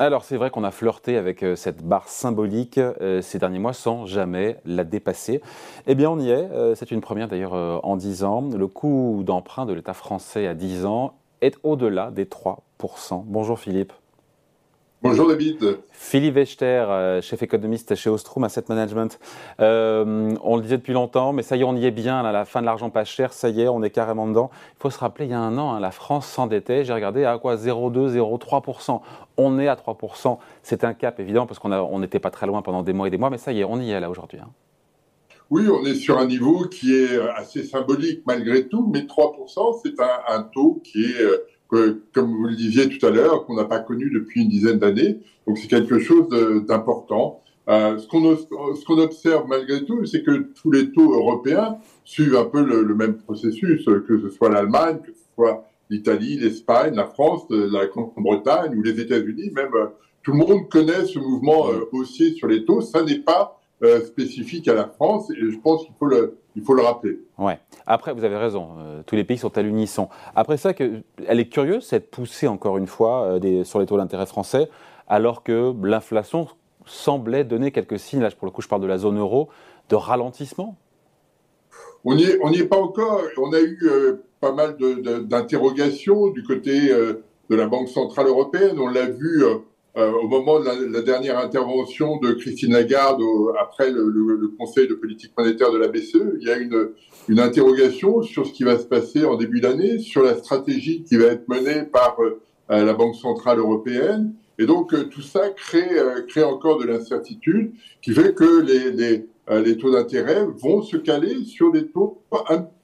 Alors c'est vrai qu'on a flirté avec euh, cette barre symbolique euh, ces derniers mois sans jamais la dépasser. Eh bien on y est, euh, c'est une première d'ailleurs en 10 ans. Le coût d'emprunt de l'État français à 10 ans est au-delà des 3%. Bonjour Philippe. Bonjour David. Philippe Wechter, euh, chef économiste chez Ostrom Asset Management. Euh, on le disait depuis longtemps, mais ça y est, on y est bien. à la fin de l'argent pas cher, ça y est, on est carrément dedans. Il faut se rappeler, il y a un an, hein, la France s'endettait. J'ai regardé à quoi 0,2, 0,3%. On est à 3%. C'est un cap, évidemment, parce qu'on n'était pas très loin pendant des mois et des mois, mais ça y est, on y est là aujourd'hui. Hein. Oui, on est sur un niveau qui est assez symbolique malgré tout, mais 3%, c'est un, un, taux qui est euh, comme vous le disiez tout à l'heure, qu'on n'a pas connu depuis une dizaine d'années. Donc c'est quelque chose d'important. Euh, ce qu'on observe malgré tout, c'est que tous les taux européens suivent un peu le, même processus, que ce soit l'Allemagne, que ce soit l'Italie, l'Espagne, la France, la Grande-Bretagne ou les États-Unis. Même euh, tout le monde connaît ce mouvement euh, haussier sur les taux. Ça n'est pas euh, spécifique à la France, et je pense qu'il faut le, il faut le rappeler. Ouais. Après, vous avez raison, euh, tous les pays sont à l'unisson. Après ça, que, elle est curieuse, cette poussée, encore une fois, euh, des, sur les taux d'intérêt français, alors que l'inflation semblait donner quelques signes, là pour le coup je parle de la zone euro, de ralentissement On n'y est, pas encore. On a eu pas mal d'interrogations du côté de la Banque Centrale Européenne. On l'a vu euh, au moment de la, dernière intervention de Christine Lagarde après le, Conseil de politique monétaire de la BCE, il y a une, une interrogation sur ce qui va se passer en début d'année, sur la stratégie qui va être menée par euh, la Banque centrale européenne. Et donc euh, tout ça crée, encore de l'incertitude qui fait que les, les taux d'intérêt vont se caler sur des taux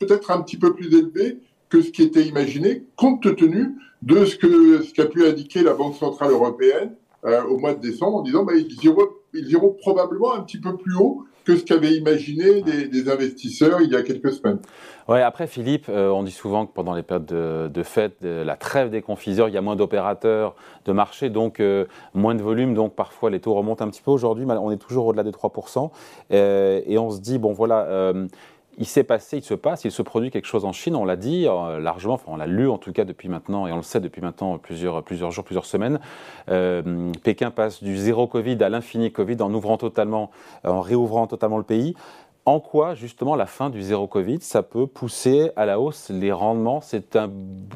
peut-être un petit peu plus élevés que ce qui était imaginé, compte tenu de ce que ce qu'a pu indiquer la Banque centrale européenne euh, au mois de décembre en disant bah, ils, iront, probablement un petit peu plus haut que ce qu'avaient imaginé des, investisseurs il y a quelques semaines. Ouais, après Philippe, euh, on dit souvent que pendant les périodes de, de fête, la trêve des confiseurs, il y a moins d'opérateurs de marché, donc euh, moins de volume, donc parfois les taux remontent un petit peu. Aujourd'hui, on est toujours au-delà des 3%, et on se dit, bon voilà, il s'est passé, il se passe, il se produit quelque chose en Chine, on l'a dit euh, largement, enfin on l'a lu en tout cas depuis maintenant, et on le sait depuis maintenant plusieurs, plusieurs jours, plusieurs semaines. Euh, Pékin passe du zéro Covid à l'infini Covid en ouvrant totalement, en réouvrant totalement le pays. En quoi, justement, la fin du zéro Covid, ça peut pousser à la hausse les rendements? C'est un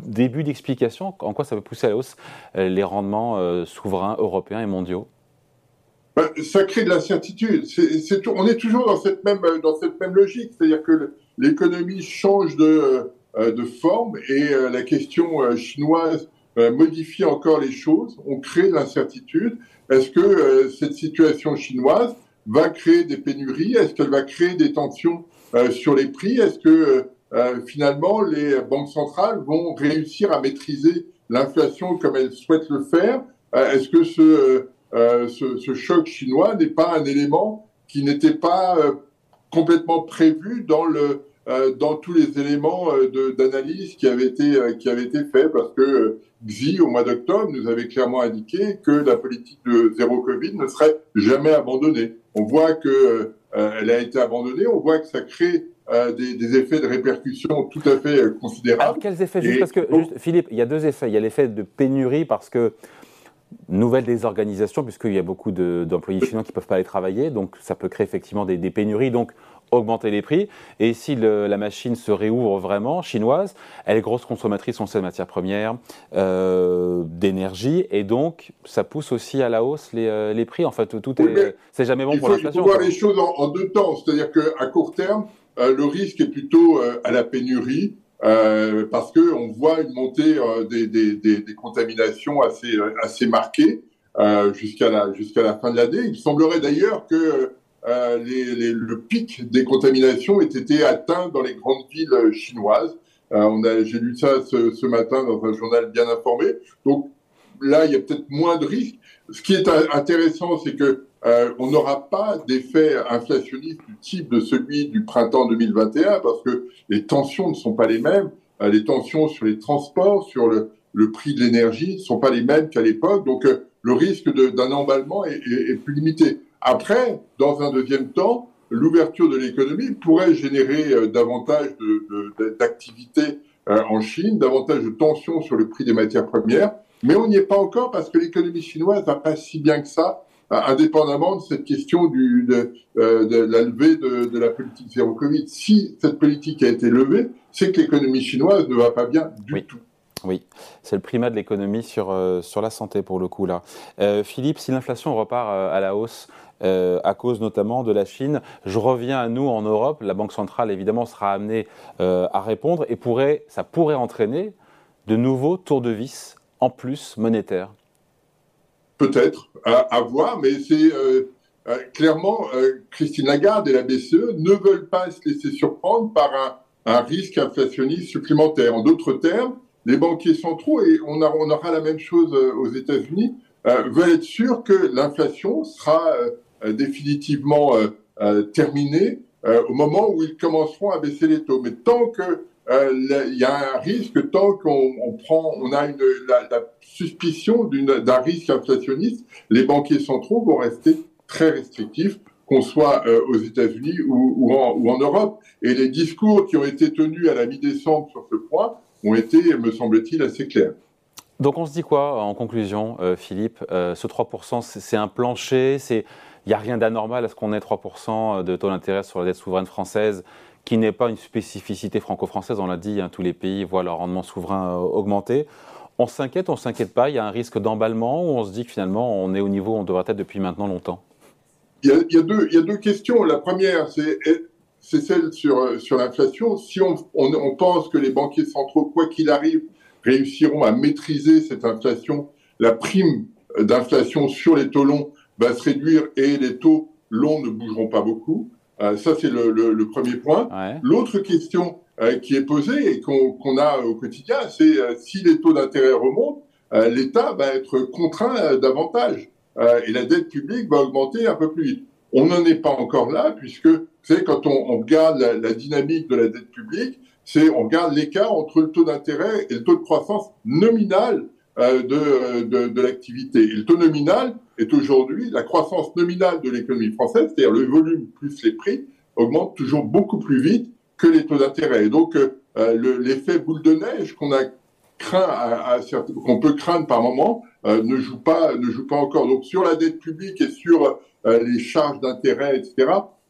début d'explication. En quoi ça peut pousser à la hausse euh, les rendements souverains, européens et mondiaux? Ça crée de l'incertitude. on est toujours dans cette même, dans cette même logique, c'est-à-dire que l'économie change de, euh, de forme et euh, la question euh, chinoise modifie encore les choses. On crée de l'incertitude. Est-ce que cette situation chinoise va créer des pénuries? Est-ce qu'elle va créer des tensions sur les prix? Est-ce que finalement les banques centrales vont réussir à maîtriser l'inflation comme elles souhaitent le faire? Est-ce que ce euh, ce, ce, choc chinois n'est pas un élément qui n'était pas euh, complètement prévu dans le euh, dans tous les éléments d'analyse qui avaient été qui avaient été faits parce que Xi au mois d'octobre nous avait clairement indiqué que la politique de zéro Covid ne serait jamais abandonnée. On voit que elle a été abandonnée, on voit que ça crée des, des, effets de répercussion tout à fait considérables. Alors quels effets? Juste parce que juste, Philippe, il y a deux effets. Il y a l'effet de pénurie parce que nouvelle désorganisation, puisqu'il y a beaucoup d'employés chinois qui ne peuvent pas aller travailler, donc ça peut créer effectivement des, pénuries, donc augmenter les prix. Et si la machine se réouvre vraiment, chinoise, elle est grosse consommatrice, on sait, de matières premières, euh, d'énergie, et donc ça pousse aussi à la hausse les, euh, les prix. En fait, tout est, c'est jamais bon pour l'inflation. Il faut voir les choses en, deux temps, c'est-à-dire qu'à court terme, euh, le risque est plutôt à la pénurie, euh, parce que on voit une montée euh, des, des, des, des, contaminations assez euh, assez marquées euh, jusqu'à la jusqu'à la fin de l'année. Il semblerait d'ailleurs que les, les, le pic des contaminations ait été atteint dans les grandes villes chinoises. on a j'ai lu ça ce, ce, matin dans un journal bien informé. Donc là, il y a peut-être moins de risques. Ce qui est intéressant, c'est que euh, on n'aura pas d'effet inflationniste du type de celui du printemps 2021 parce que les tensions ne sont pas les mêmes. Euh, les tensions sur les transports, sur le, prix de l'énergie ne sont pas les mêmes qu'à l'époque. Donc euh, le risque d'un emballement est, plus limité. Après, dans un deuxième temps, l'ouverture de l'économie pourrait générer davantage d'activités en Chine, davantage de tensions sur le prix des matières premières Mais on n'y est pas encore parce que l'économie chinoise va pas si bien que ça, indépendamment de cette question du, de, la levée de, la politique zéro Covid. Si cette politique a été levée, c'est que l'économie chinoise ne va pas bien du tout. Oui, c'est le primat de l'économie sur, euh, sur la santé pour le coup là. Euh, Philippe, si l'inflation repart euh, à la hausse, à cause notamment de la Chine, je reviens à nous en Europe. La Banque centrale évidemment sera amenée à répondre et pourrait, ça pourrait entraîner de nouveaux tours de vis en plus monétaires. Peut-être, à, voir, mais c'est clairement Christine Lagarde et la BCE ne veulent pas se laisser surprendre par un, risque inflationniste supplémentaire. En d'autres termes, les banquiers centraux, et on, aura la même chose euh, aux États-Unis, euh, veulent être sûrs que l'inflation sera euh, définitivement terminée au moment où ils commenceront à baisser les taux. Mais tant que il y a un risque, tant qu'on a la, suspicion d'un risque inflationniste, les banquiers centraux vont rester très restrictifs, qu'on soit aux États-Unis ou, en, Europe. Et les discours qui ont été tenus à la mi-décembre sur ce point ont été, me semble-t-il, assez clairs. Donc on se dit quoi en conclusion, euh, Philippe euh, Ce 3%, c'est un plancher, il n'y a rien d'anormal à ce qu'on ait 3% de taux d'intérêt sur la dette souveraine française, qui n'est pas une spécificité franco-française, on l'a dit, hein, tous les pays voient leur rendement souverain euh, augmenter. On s'inquiète, on s'inquiète pas, il y a un risque d'emballement ou on se dit que finalement on est au niveau où on devrait être depuis maintenant longtemps? Il y, a, deux, questions. La première, c'est celle sur, euh, sur l'inflation. Si on, pense que les banquiers centraux, quoi qu'il arrive, réussiront à maîtriser cette inflation, la prime d'inflation sur les taux longs va se réduire et les taux longs ne bougeront pas beaucoup. Euh, ça, c'est le, le, premier point. L'autre question euh, qui est posée et qu'on a au quotidien, c'est si les taux d'intérêt remontent, l'État va être contraint davantage et la dette publique va augmenter un peu plus vite. On n'en est pas encore là, puisque, vous savez, quand on, regarde la, dynamique de la dette publique, c'est on regarde l'écart entre le taux d'intérêt et le taux de croissance nominal euh, de, de, de l'activité. Et le taux nominal est aujourd'hui, la croissance nominale de l'économie française, c'est-à-dire le volume plus les prix, augmente toujours beaucoup plus vite que les taux d'intérêt. Et donc, euh, l'effet boule de neige qu'on a craint, qu'on peut craindre par moment, euh, ne joue pas, ne joue pas encore. Donc, sur la dette publique et sur euh, les charges d'intérêt, etc.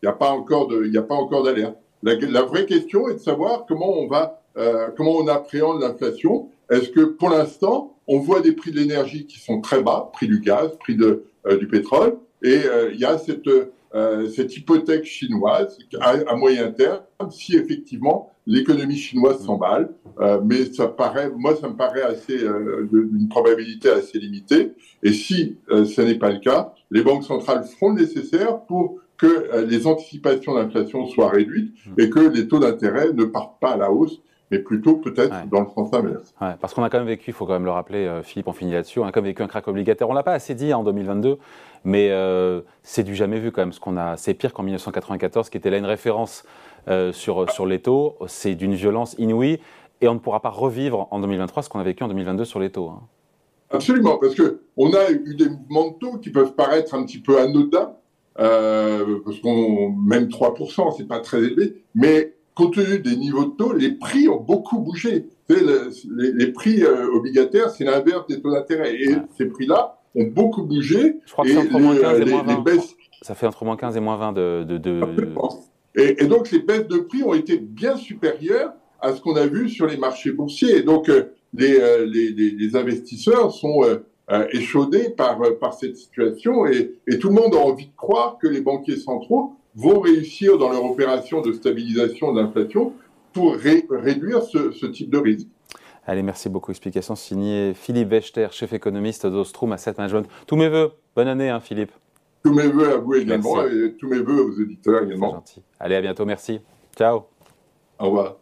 Il n'y a pas encore de, il a pas encore d'alerte. La, la, vraie question est de savoir comment on va, euh, comment on appréhende l'inflation. Est-ce que pour l'instant, on voit des prix de l'énergie qui sont très bas, prix du gaz, prix de, euh, du pétrole, et euh, il y a cette, euh, cette hypothèque chinoise à, moyen terme, si effectivement l'économie chinoise s'emballe, mais ça paraît, moi ça me paraît assez d'une probabilité assez limitée. Et si ce n'est pas le cas, les banques centrales feront le nécessaire pour que les anticipations d'inflation soient réduites et que les taux d'intérêt ne partent pas à la hausse, mais plutôt peut-être dans le sens inverse. Ouais, parce qu'on a quand même vécu, il faut quand même le rappeler, euh, Philippe, on finit là-dessus, on a quand même vécu un crack obligataire. On l'a pas assez dit hein, en 2022, mais euh, c'est du jamais vu quand même. Ce qu'on a, c'est pire qu'en 1994, qui était là une référence sur sur les taux. C'est d'une violence inouïe, et on ne pourra pas revivre en 2023 ce qu'on a vécu en 2022 sur les taux. Hein. Absolument, parce que on a eu des mouvements de taux qui peuvent paraître un petit peu anodins, euh, parce qu'on même 3%, c'est pas très élevé, mais compte tenu des niveaux de taux, les prix ont beaucoup bougé. Les, les, prix euh, obligataires, c'est l'inverse des taux d'intérêt, et ces prix-là ont beaucoup bougé. Je crois que entre moins 15 et moins 20. Baisses... Ça fait entre moins 15 et moins 20 de. de, de... Et, et, donc, les baisses de prix ont été bien supérieures à ce qu'on a vu sur les marchés boursiers. Et donc, euh, euh, les, investisseurs sont euh, échaudés par, par cette situation et, et, tout le monde a envie de croire que les banquiers centraux vont réussir dans leur opération de stabilisation de l'inflation pour réduire ce, ce, type de risque. Allez, merci beaucoup. Explication signée Philippe Wechter, chef économiste d'Ostrom Asset Management. Tous mes voeux. Bonne année, hein, Philippe. Tous mes voeux à vous également et tous mes voeux aux éditeurs également. Gentil. Allez, à bientôt. Merci. Ciao. Au revoir.